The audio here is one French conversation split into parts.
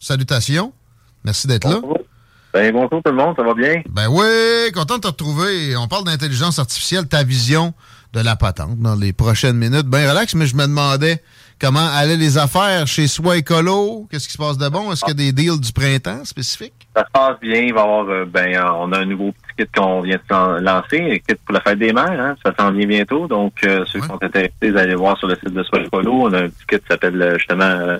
salutations. Merci d'être là. Ben, bonjour tout le monde, ça va bien? Ben oui, content de te retrouver. On parle d'intelligence artificielle, ta vision de la patente dans les prochaines minutes. Ben relax, mais je me demandais comment allaient les affaires chez Soi Écolo? Qu'est-ce qui se passe de bon? Est-ce qu'il y a des deals du printemps spécifiques? Ça se passe bien. Il va y avoir, euh, ben, euh, on a un nouveau petit kit qu'on vient de lancer, un kit pour la fête des mères. Hein? Ça s'en vient bientôt. Donc, euh, ceux qui sont intéressés, vous allez voir sur le site de Soi Écolo. On a un petit kit qui s'appelle justement euh,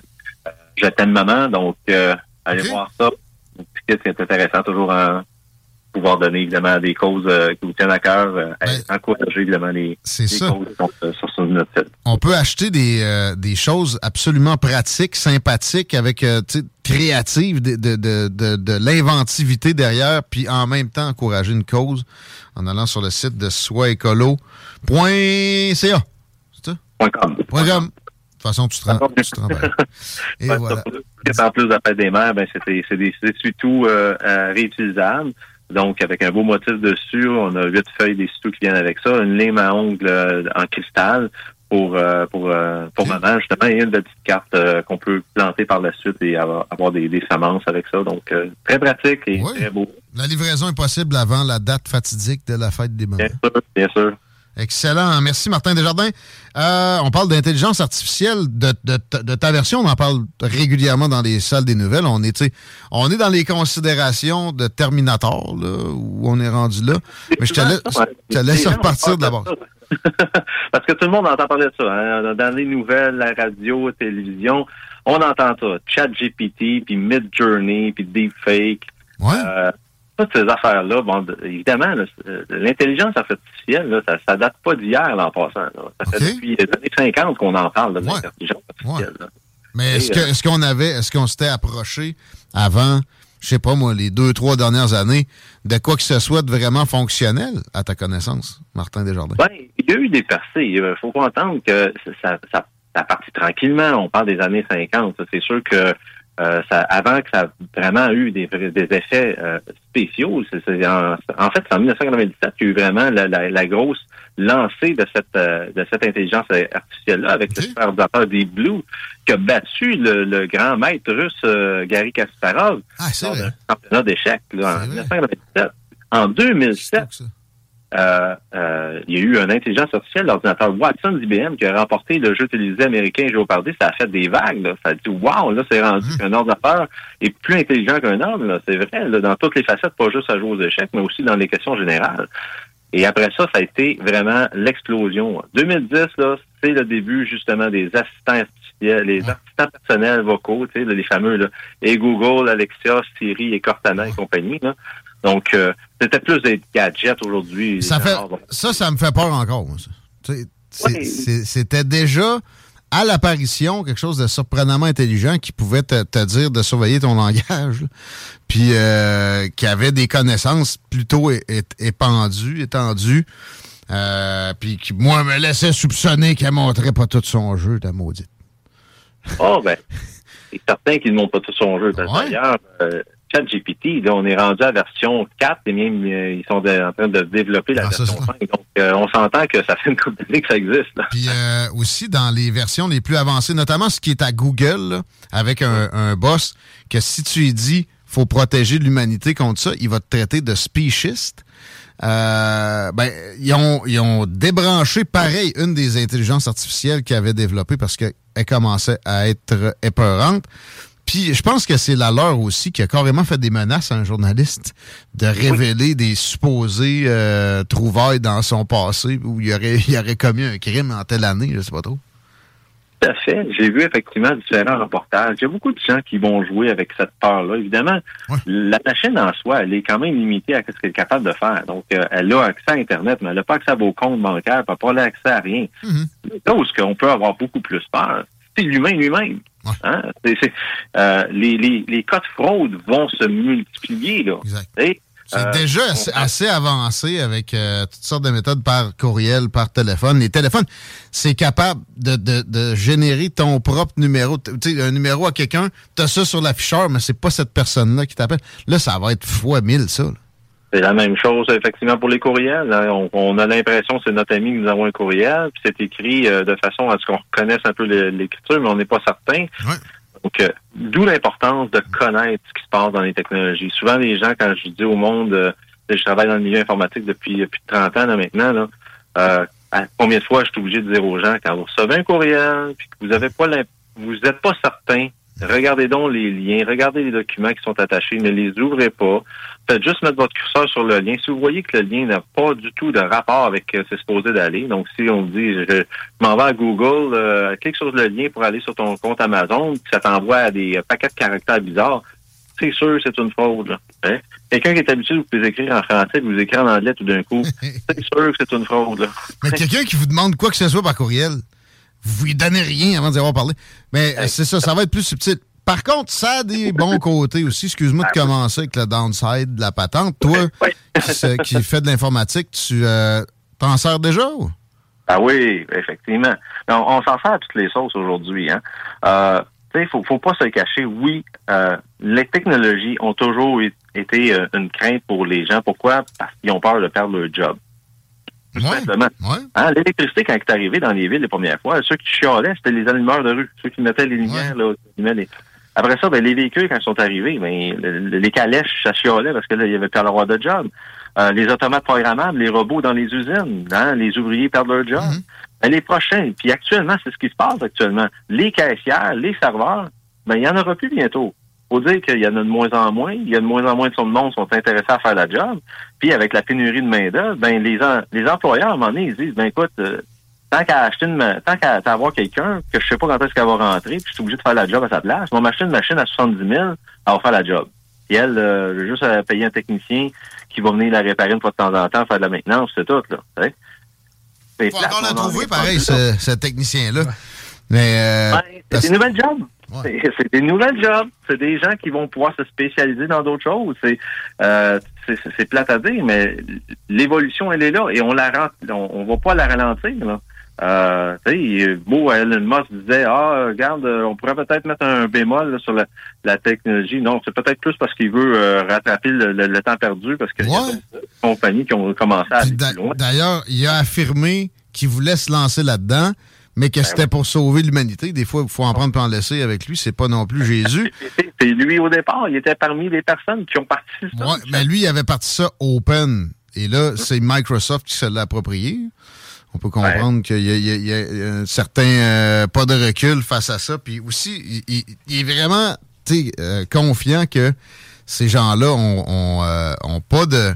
Je t'aime maman. Donc, euh, allez voir ça. Un petit kit qui est intéressant, toujours en pouvoir donner évidemment des causes euh, qui vous tiennent à cœur, euh, Ben, encourager évidemment les, C'est les ça. causes qui sont euh, sur, sur notre site. On peut acheter des, euh, des choses absolument pratiques, sympathiques, avec euh, créatives, de, de, de, de, de l'inventivité derrière, puis en même temps encourager une cause en allant sur le site de soisécolo.ca. C'est ça? Com. De toute façon, tu te rends, tu te rends bien. Et voilà. En plus fête des mères, ben, c'est des, des essuie-tout euh, euh, réutilisables. Donc, avec un beau motif dessus, on a huit feuilles d'essuie-tout qui viennent avec ça, une lime à ongles euh, en cristal pour euh, pour euh, pour maman, justement, et une petite carte euh, qu'on peut planter par la suite et avoir, avoir des, des semences avec ça. Donc, très pratique et très beau. La livraison est possible avant la date fatidique de la fête des mamans. Bien sûr, bien sûr. Excellent. Merci, Martin Desjardins. Euh, on parle d'intelligence artificielle. De, de- de ta version, on en parle régulièrement dans les salles des nouvelles. On est, on dans les considérations de Terminator, là, où on est rendu là. Mais je te laisse, je te laisse Ouais. repartir d'abord. Parce que tout le monde entend parler de ça. hein. Dans les nouvelles, la radio, la télévision, on entend ça. Chat GPT, puis Mid Journey, puis Deepfake. Ouais. Euh, toutes ces affaires-là, bon, évidemment, euh, l'intelligence artificielle, là, ça, ça date pas d'hier, là, en passant. là. Ça fait depuis les années 50 qu'on en parle de Ouais. l'intelligence artificielle. Mais est-ce euh, est-ce qu'on avait, est-ce qu'on s'était approché avant, je sais pas moi, les deux, trois dernières années, de quoi que ce soit de vraiment fonctionnel, à ta connaissance, Martin Desjardins? Ben, il y a eu des percées. Il faut pas entendre que ça, ça, ça partit tranquillement. On parle des années 50. C'est sûr que euh, ça, avant que ça a vraiment eu des, des effets euh, spéciaux, c'est, en, en fait, c'est en 1997 qu'il y a eu vraiment la, la, la grosse lancée de cette euh, de cette intelligence artificielle-là avec Ok. le superordinateur des Blue qui a battu le, le grand maître russe euh, Gary Kasparov Ah, c'est lors vrai. d'un championnat d'échecs en C'est vrai. 1997. En C'est 2007, fou que ça. Euh, euh, il y a eu une intelligence artificielle, l'ordinateur Watson d'IBM, qui a remporté le jeu télévisé américain Jeopardy. Ça a fait des vagues. Là. Ça a dit, wow, là, c'est rendu Mhm. qu'un ordinateur est plus intelligent qu'un homme. là. C'est vrai, là, dans toutes les facettes, pas juste à jouer aux échecs, mais aussi dans les questions générales. Et après ça, ça a été vraiment l'explosion. 2010, là, c'est le début justement des assistants artificiels, les assistants personnels vocaux, tu sais, les fameux là, et Google, Alexia, Siri et Cortana et compagnie. Là. Donc, euh, c'était plus des gadgets aujourd'hui. Ça, fait, ça, ça me fait peur encore. C'était déjà à l'apparition quelque chose de surprenamment intelligent qui pouvait te, dire de surveiller ton langage, puis euh, qui avait des connaissances plutôt épandues, étendues, euh, puis qui, moi, me laissait soupçonner qu'elle montrait pas tout son jeu, ta maudite. Oh, ben, c'est certain qu'il ne montre pas tout son jeu. D'ailleurs, euh, ChatGPT, on est rendu à version 4 et même euh, ils sont en train de développer la ah, version 5. Donc, euh, on s'entend que ça fait une couple d'années que ça existe. Puis euh, aussi, dans les versions les plus avancées, notamment ce qui est à Google, avec un, boss, que si tu lui dis faut protéger l'humanité contre ça, il va te traiter de speciesiste. ben, ils ont, ils ont débranché pareil une des intelligences artificielles qu'ils avaient développées parce qu'elle commençait à être épeurante. Puis je pense que c'est la leur aussi qui a carrément fait des menaces à un journaliste de révéler des supposés euh, trouvailles dans son passé où il aurait, il aurait commis un crime en telle année, je sais pas trop. Tout à fait. J'ai vu effectivement différents reportages. Il y a beaucoup de gens qui vont jouer avec cette peur-là. Évidemment, la machine en soi, elle est quand même limitée à ce qu'elle est capable de faire. Donc, euh, elle a accès à Internet, mais elle n'a pas accès à vos comptes bancaires, elle n'a pas accès à rien. Mm -hmm. qu'on peut avoir beaucoup plus peur, c'est l'humain lui-même. Hein? Euh, les, cas de fraude vont se multiplier. Là. C'est euh, déjà assez, avancé avec euh, toutes sortes de méthodes par courriel, par téléphone. Les téléphones, c'est capable de, générer ton propre numéro. Tu un numéro à quelqu'un, tu as ça sur l'afficheur, mais c'est pas cette personne-là qui t'appelle. Là, ça va être fois mille, ça. C'est la même chose, effectivement, pour les courriels. Hein. On, a l'impression que c'est notre ami que nous avons un courriel, puis c'est écrit euh, de façon à ce qu'on reconnaisse un peu l'écriture, mais on n'est pas certain. Donc, euh, d'où l'importance de connaître ce qui se passe dans les technologies. Souvent, les gens, quand je dis au monde, euh, je travaille dans le milieu informatique depuis plus de 30 ans là, maintenant, là, combien de fois je suis obligé de dire aux gens, quand vous recevez un courriel, puis que vous avez pas vous n'êtes pas certain Regardez donc les liens, regardez les documents qui sont attachés, ne les ouvrez pas. Faites juste mettre votre curseur sur le lien. Si vous voyez que le lien n'a pas du tout de rapport avec ce euh, c'est supposé d'aller, donc si on dit je, m'en vais à Google, euh, clique sur le lien pour aller sur ton compte Amazon, puis ça t'envoie à des paquets de caractères bizarres, c'est sûr c'est une fraude. Hein? Quelqu'un qui est habitué de vous écrire en français, vous écrire en anglais tout d'un coup, c'est sûr que c'est une fraude. Là. Mais quelqu'un qui vous demande quoi que ce soit par courriel, vous lui donnez rien avant d'y avoir parlé. Mais euh, c'est ça, ça va être plus subtil. Par contre, ça a des bons côtés aussi. Excuse-moi de commencer avec le downside de la patente. Toi, qui, fais de l'informatique, tu euh, t'en sers déjà ou? Ah oui, effectivement. On, s'en sert à toutes les sauces aujourd'hui. Hein? Euh, il faut, faut pas se cacher. Oui, euh, les technologies ont toujours été une crainte pour les gens. Pourquoi? Parce qu'ils ont peur de perdre leur job. Hein, l'électricité, quand elle est arrivée dans les villes les premières fois, ceux qui chialaient, c'était les allumeurs de rue, ceux qui mettaient les lumières. Là, Après ça, ben, les véhicules, quand ils sont arrivés, ben, les calèches, ça chialait parce que là, il y avait pas le droit de job. Euh, les automates programmables, les robots dans les usines, hein, les ouvriers perdent leur job. Mm-hmm. Ben, les prochains, puis actuellement, c'est ce qui se passe actuellement. Les caissières, les serveurs, ben, il y en aura plus bientôt faut dire qu'il y en a de moins en moins. Il y a de moins en moins de monde qui sont intéressés à faire la job. Puis avec la pénurie de main-d'œuvre, ben les, les employeurs, à un moment donné, ils disent ben écoute, euh, tant qu'à acheter une tant qu'à avoir quelqu'un que je sais pas quand est-ce qu'elle va rentrer, puis je suis obligé de faire la job à sa place, on m'acheter une machine à 70 000, elle va faire la job. Et elle, euh, juste à payer un technicien qui va venir la réparer une fois de temps en temps, faire de la maintenance, c'est tout, là. Il faut encore la trouver, pareil, ce, technicien-là. Mais euh, c'est une nouvelle job. C'est des nouvelles jobs. C'est des gens qui vont pouvoir se spécialiser dans d'autres choses. C'est euh, c'est plate à dire, mais l'évolution, elle est là et on la on, on va pas la ralentir. Là. Euh, tu sais, beau, Elon Musk disait, ah, regarde, on pourrait peut-être mettre un bémol sur la, technologie. Non, c'est peut-être plus parce qu'il veut euh, rattraper le, temps perdu parce que y a des compagnies qui ont commencé à. D'ailleurs, il a affirmé qu'il voulait se lancer là-dedans mais que ben c'était pour sauver l'humanité. Des fois, il faut en prendre et en laisser avec lui. C'est pas non plus Jésus. C'est lui au départ. Il était parmi les personnes qui ont parti ça. Ouais, mais lui, il avait parti ça open. Et là, c'est Microsoft qui se l'a approprié. On peut comprendre qu'il y, a un certain euh, pas de recul face à ça. Puis aussi, il, est vraiment euh, confiant que ces gens-là ont, ont, euh, ont, pas de,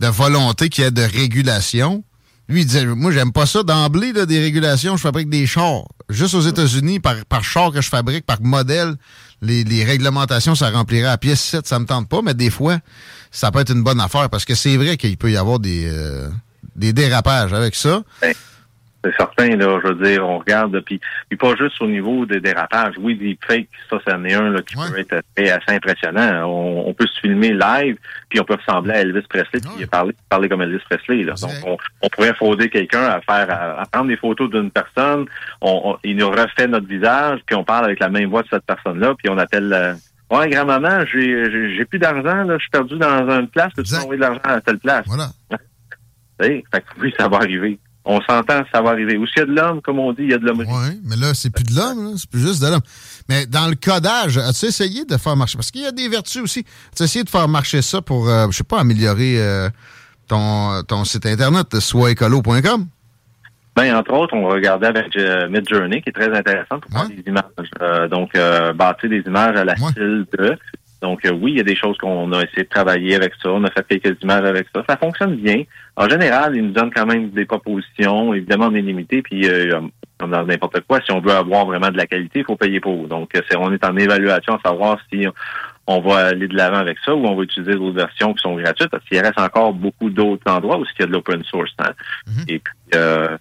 de volonté qu'il y ait de régulation Lui, il disait, moi, j'aime pas ça d'emblée, des régulations. Je fabrique des chars. Juste aux États-Unis, par, par char que je fabrique, par modèle, les, les réglementations, ça remplirait à pièce 7, ça me tente pas, mais des fois, ça peut être une bonne affaire parce que c'est vrai qu'il peut y avoir des, euh, des dérapages avec ça. C'est certain, là, je veux dire, on regarde, puis, puis pas juste au niveau des dérapages. Oui, des fakes, ça, c'en est un là, qui peut être assez impressionnant. On, peut se filmer live, puis on peut ressembler à Elvis Presley, puis parler, parler comme Elvis Presley. Là. Donc, on, on pourrait frauder quelqu'un à faire, à, prendre des photos d'une personne, on, il nous refait notre visage, puis on parle avec la même voix de cette personne-là, puis on appelle... Euh, Ouais, grand-maman, j'ai, j'ai, plus d'argent, là, je suis perdu dans une place, peux-tu m'envoyer de l'argent à telle place? Voilà. fait que oui, ça va arriver on s'entend, ça va arriver. Ou s'il y a de l'homme, comme on dit, il y a de l'homme. Oui, mais là, c'est plus de l'homme, c'est plus juste de l'homme. Mais dans le codage, as-tu essayé de faire marcher? Parce qu'il y a des vertus aussi. As-tu essayé de faire marcher ça pour, euh, je sais pas, améliorer euh, ton, ton site internet, soitécolo.com? Ben, entre autres, on regardait avec euh, Midjourney, qui est très intéressant pour faire des images. donc, bâtir des images à la style de. Donc euh, oui, il y a des choses qu'on a essayé de travailler avec ça. On a fait quelques images avec ça. Ça fonctionne bien. En général, ils nous donnent quand même des propositions. Évidemment, on est limité. Puis euh, comme dans n'importe quoi, si on veut avoir vraiment de la qualité, il faut payer pour. Donc c'est on est en évaluation à savoir si on va aller de l'avant avec ça ou on va utiliser d'autres versions qui sont gratuites parce qu'il reste encore beaucoup d'autres endroits où il y a de l'open source. Hein. Mm-hmm. Et puis, euh,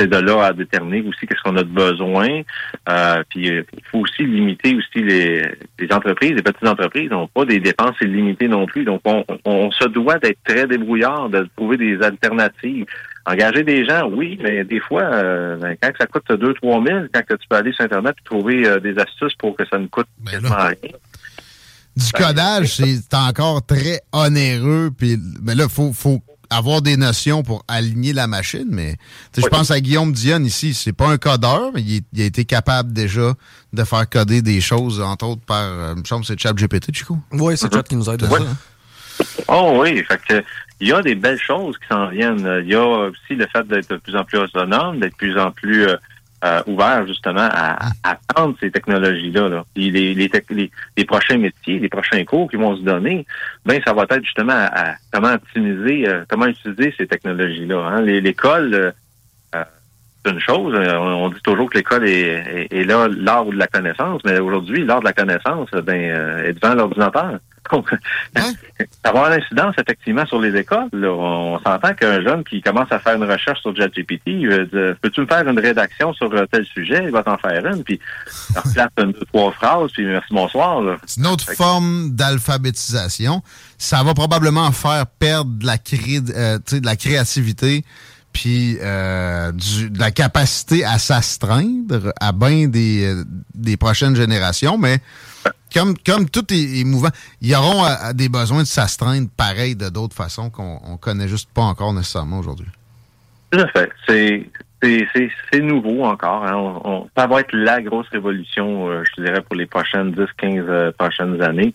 c'est de là à déterminer aussi qu'est-ce qu'on a de besoin. Euh, puis euh, il faut aussi limiter aussi les, entreprises, les petites entreprises n'ont pas des dépenses illimitées non plus. Donc on, se doit d'être très débrouillard, de trouver des alternatives. Engager des gens, oui, mais des fois, euh, ben, quand ça coûte 2 trois 000, quand tu peux aller sur Internet et trouver des astuces pour que ça ne coûte ben quasiment rien. Du codage, c'est encore très onéreux. Puis, mais là, faut, faut avoir des notions pour aligner la machine, mais je pense à Guillaume Dionne ici, c'est pas un codeur, mais il, a été capable déjà de faire coder des choses, entre autres par, euh, me semble c'est ChatGPT, Chico. Oui, c'est Chat qui nous aide à ça. Oh oui, fait que il y a des belles choses qui s'en viennent. Il y a aussi le fait d'être de plus en plus autonome, d'être de plus en plus euh, euh, ouvert justement à, à ces technologies-là. Là. les, les, les, prochains métiers, les prochains cours qui vont se donner, ben ça va être justement à, comment optimiser, euh, comment utiliser ces technologies-là. Hein. L'école, euh, c'est une chose. On, dit toujours que l'école est, est, là l'art de la connaissance, mais aujourd'hui, l'art de la connaissance, ben, est devant l'ordinateur. Hein? avoir l'incidence effectivement sur les écoles. On s'entend qu'un jeune qui commence à faire une recherche sur ChatGPT, peux-tu me faire une rédaction sur tel sujet, il va t'en faire une, puis il replace une, deux, trois phrases, puis merci, bonsoir. C'est une autre forme d'alphabétisation. Ça va probablement faire perdre de la, euh, de la créativité puis euh, de la capacité à s'astreindre à bien des, euh, des prochaines générations, mais comme, comme tout est, mouvant, ils auront des besoins de s'astreindre pareil de d'autres façons qu'on ne connaît juste pas encore nécessairement aujourd'hui. Tout à fait. C'est nouveau encore. Hein. ça va être la grosse révolution, euh, je dirais, pour les prochaines 10, 15 euh, prochaines années.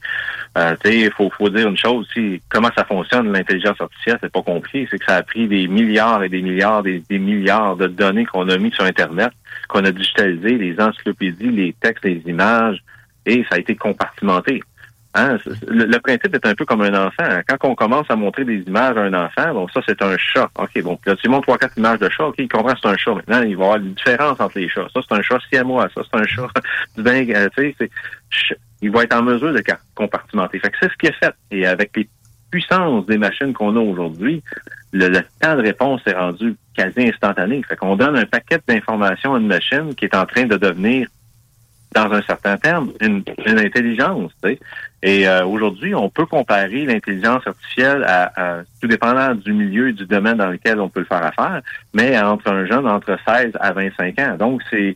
Euh, il faut, faut dire une chose aussi, comment ça fonctionne, l'intelligence artificielle, c'est pas compliqué, c'est que ça a pris des milliards et des milliards et des milliards de données qu'on a mis sur Internet, qu'on a digitalisé, les encyclopédies, les textes, les images, et ça a été compartimenté. Hein? Le, principe est un peu comme un enfant. Quand on commence à montrer des images à un enfant, bon, ça, c'est un chat. OK, bon, là, tu montres trois, quatre images de chat, OK, il comprend que c'est un chat. Maintenant, il va y avoir une différence entre les chats. Ça, c'est un chat siamois. Ça, c'est un chat du ben, tu sais, il va être en mesure de compartimenter. Fait que c'est ce qui est fait. Et avec les puissances des machines qu'on a aujourd'hui, le, le, temps de réponse est rendu quasi instantané. Fait qu'on donne un paquet d'informations à une machine qui est en train de devenir dans un certain terme, une, intelligence. Et euh, aujourd'hui, on peut comparer l'intelligence artificielle à, tout dépendant du milieu et du domaine dans lequel on peut le faire affaire, mais entre un jeune entre 16 à 25 ans. Donc, c'est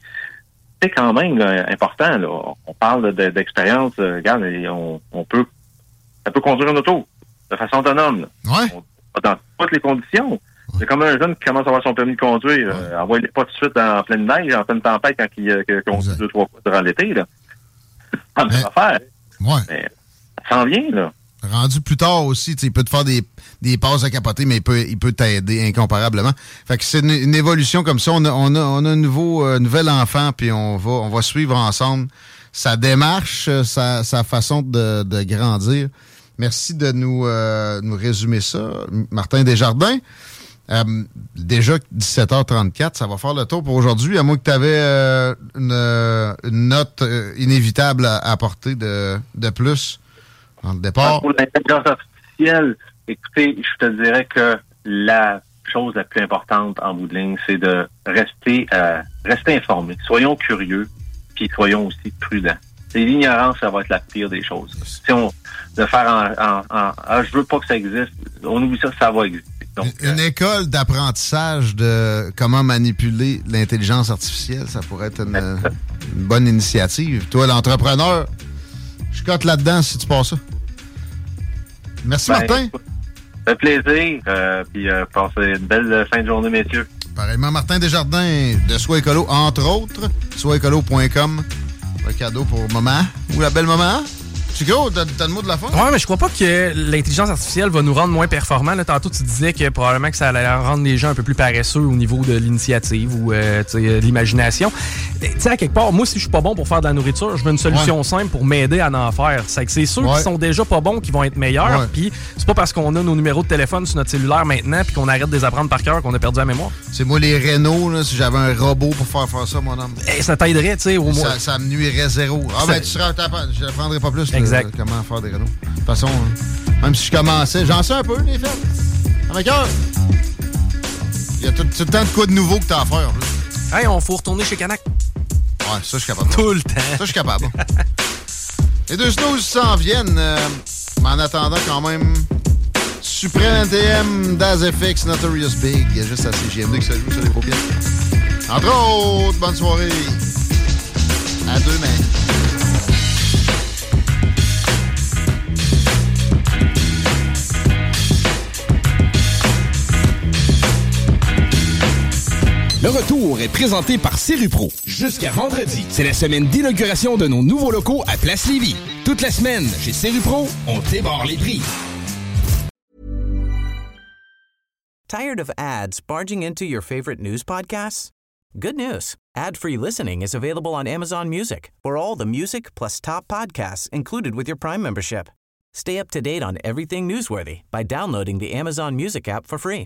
c'est quand même important. Là. On parle d'expérience. Euh, regarde, on, on, peut ça peut conduire une auto de façon autonome. dans toutes les conditions. C'est comme un jeune qui commence à avoir son permis de conduire. Ouais. Euh, envoie pas tout de suite en pleine neige, en pleine tempête quand il euh, conduit deux, trois fois durant l'été. Là. Pas de faire. Ouais. Mais ça s'en vient, là. Rendu plus tard aussi, il peut te faire des, des passes à capoter, mais il peut il peut t'aider incomparablement. Fait que c'est une, évolution comme ça. On a, on a, on a un nouveau, euh, nouvel enfant, puis on va, on va suivre ensemble sa démarche, sa, sa façon de, de grandir. Merci de nous, euh, nous résumer ça, Martin Desjardins. Euh, déjà 17h34, ça va faire le tour pour aujourd'hui, à moins que tu avais euh, une, une, note euh, inévitable à apporter de, de plus dans le départ. Pour l'intelligence artificielle, écoutez, je te dirais que la chose la plus importante en bout de ligne, c'est de rester, euh, rester informé. Soyons curieux, puis soyons aussi prudents. L'ignorance, ça va être la pire des choses. Si on de faire en, en, en ah, je veux pas que ça existe, on oublie ça, ça va exister. Donc, une euh, école d'apprentissage de comment manipuler l'intelligence artificielle, ça pourrait être une, une bonne initiative. Toi, l'entrepreneur, je cote là-dedans si tu passes ça. Merci, ben, Martin. Ça fait plaisir. Euh, puis euh, passez une belle fin de journée, messieurs. Pareillement, Martin Desjardins de Soi Écolo, entre autres. Soisécolo.com. Le cadeau pour maman ou la belle maman. Chico, t'as t'as le mot de la fin? Ouais, mais je crois pas que l'intelligence artificielle va nous rendre moins performants. Là, tantôt, tu disais que probablement que ça allait rendre les gens un peu plus paresseux au niveau de l'initiative ou euh, tu euh, de l'imagination. Tu sais, à quelque part, moi, si je suis pas bon pour faire de la nourriture, je veux une solution simple pour m'aider à en faire. C'est que c'est ceux Ouais. qui sont déjà pas bons qui vont être meilleurs. Puis c'est pas parce qu'on a nos numéros de téléphone sur notre cellulaire maintenant puis qu'on arrête de les apprendre par cœur qu'on a perdu la mémoire. C'est moi les Renault, là, si j'avais un robot pour faire faire ça, mon homme. Et ça t'aiderait, tu sais, au moins. Ça, ça me nuirait zéro. Ah, ben, tu seras tapable. Je n'apprendrai pas plus Exact. comment faire des Renault. De toute façon, hein, même si je commençais, j'en sais un peu, les fêtes. À ma cœur. Il y a tout, tout le temps de quoi de nouveau que t'as à faire. là. Hey, on faut retourner chez Canac. Ouais, ça, je suis capable. Tout le temps. Ça, je suis capable. Les deux snooze s'en viennent. euh, mais en attendant, quand même, Supreme NTM, Daz FX, Notorious Big. Il y a juste à CGMD que ça joue sur les paupières. Entre autres, bonne soirée. À demain. Le retour est présenté par Serupro. Jusqu'à vendredi, c'est la semaine d'inauguration de nos nouveaux locaux à Place Lévis. Toute la semaine, chez Serupro, on débarre les prix. Tired of ads barging into your favorite news podcasts? Good news. Ad-free listening is available on Amazon Music for all the music plus top podcasts included with your Prime membership. Stay up to date on everything newsworthy by downloading the Amazon Music app for free